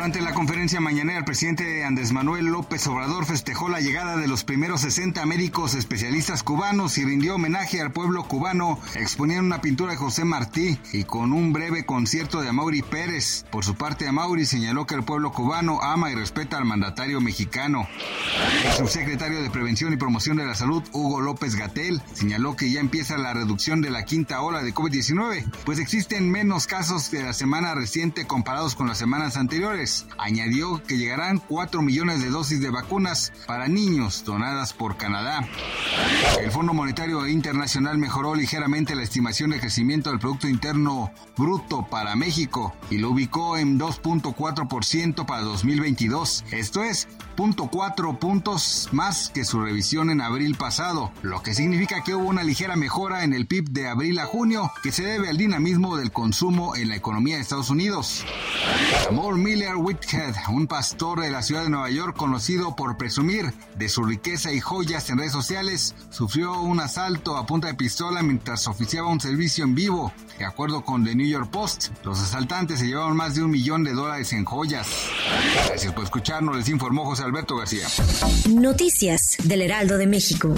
Durante la conferencia mañanera, el presidente Andrés Manuel López Obrador festejó la llegada de los primeros 60 médicos especialistas cubanos y rindió homenaje al pueblo cubano, exponiendo una pintura de José Martí y con un breve concierto de Amaury Pérez. Por su parte, Amaury señaló que el pueblo cubano ama y respeta al mandatario mexicano. El subsecretario de Prevención y Promoción de la Salud, Hugo López Gatel, señaló que ya empieza la reducción de la quinta ola de COVID-19, pues existen menos casos de la semana reciente comparados con las semanas anteriores. Añadió que llegarán 4 millones de dosis de vacunas para niños donadas por Canadá. El Fondo Monetario Internacional mejoró ligeramente la estimación de crecimiento del Producto Interno Bruto para México y lo ubicó en 2.4% para 2022. Esto es 0.4 puntos más que su revisión en abril pasado, lo que significa que hubo una ligera mejora en el PIB de abril a junio que se debe al dinamismo del consumo en la economía de Estados Unidos. Amor Miller Whithead, un pastor de la ciudad de Nueva York conocido por presumir de su riqueza y joyas en redes sociales, sufrió un asalto a punta de pistola mientras oficiaba un servicio en vivo. De acuerdo con The New York Post, los asaltantes se llevaron más de un millón de dólares en joyas. Gracias por escucharnos, les informó José Alberto García. Noticias del Heraldo de México.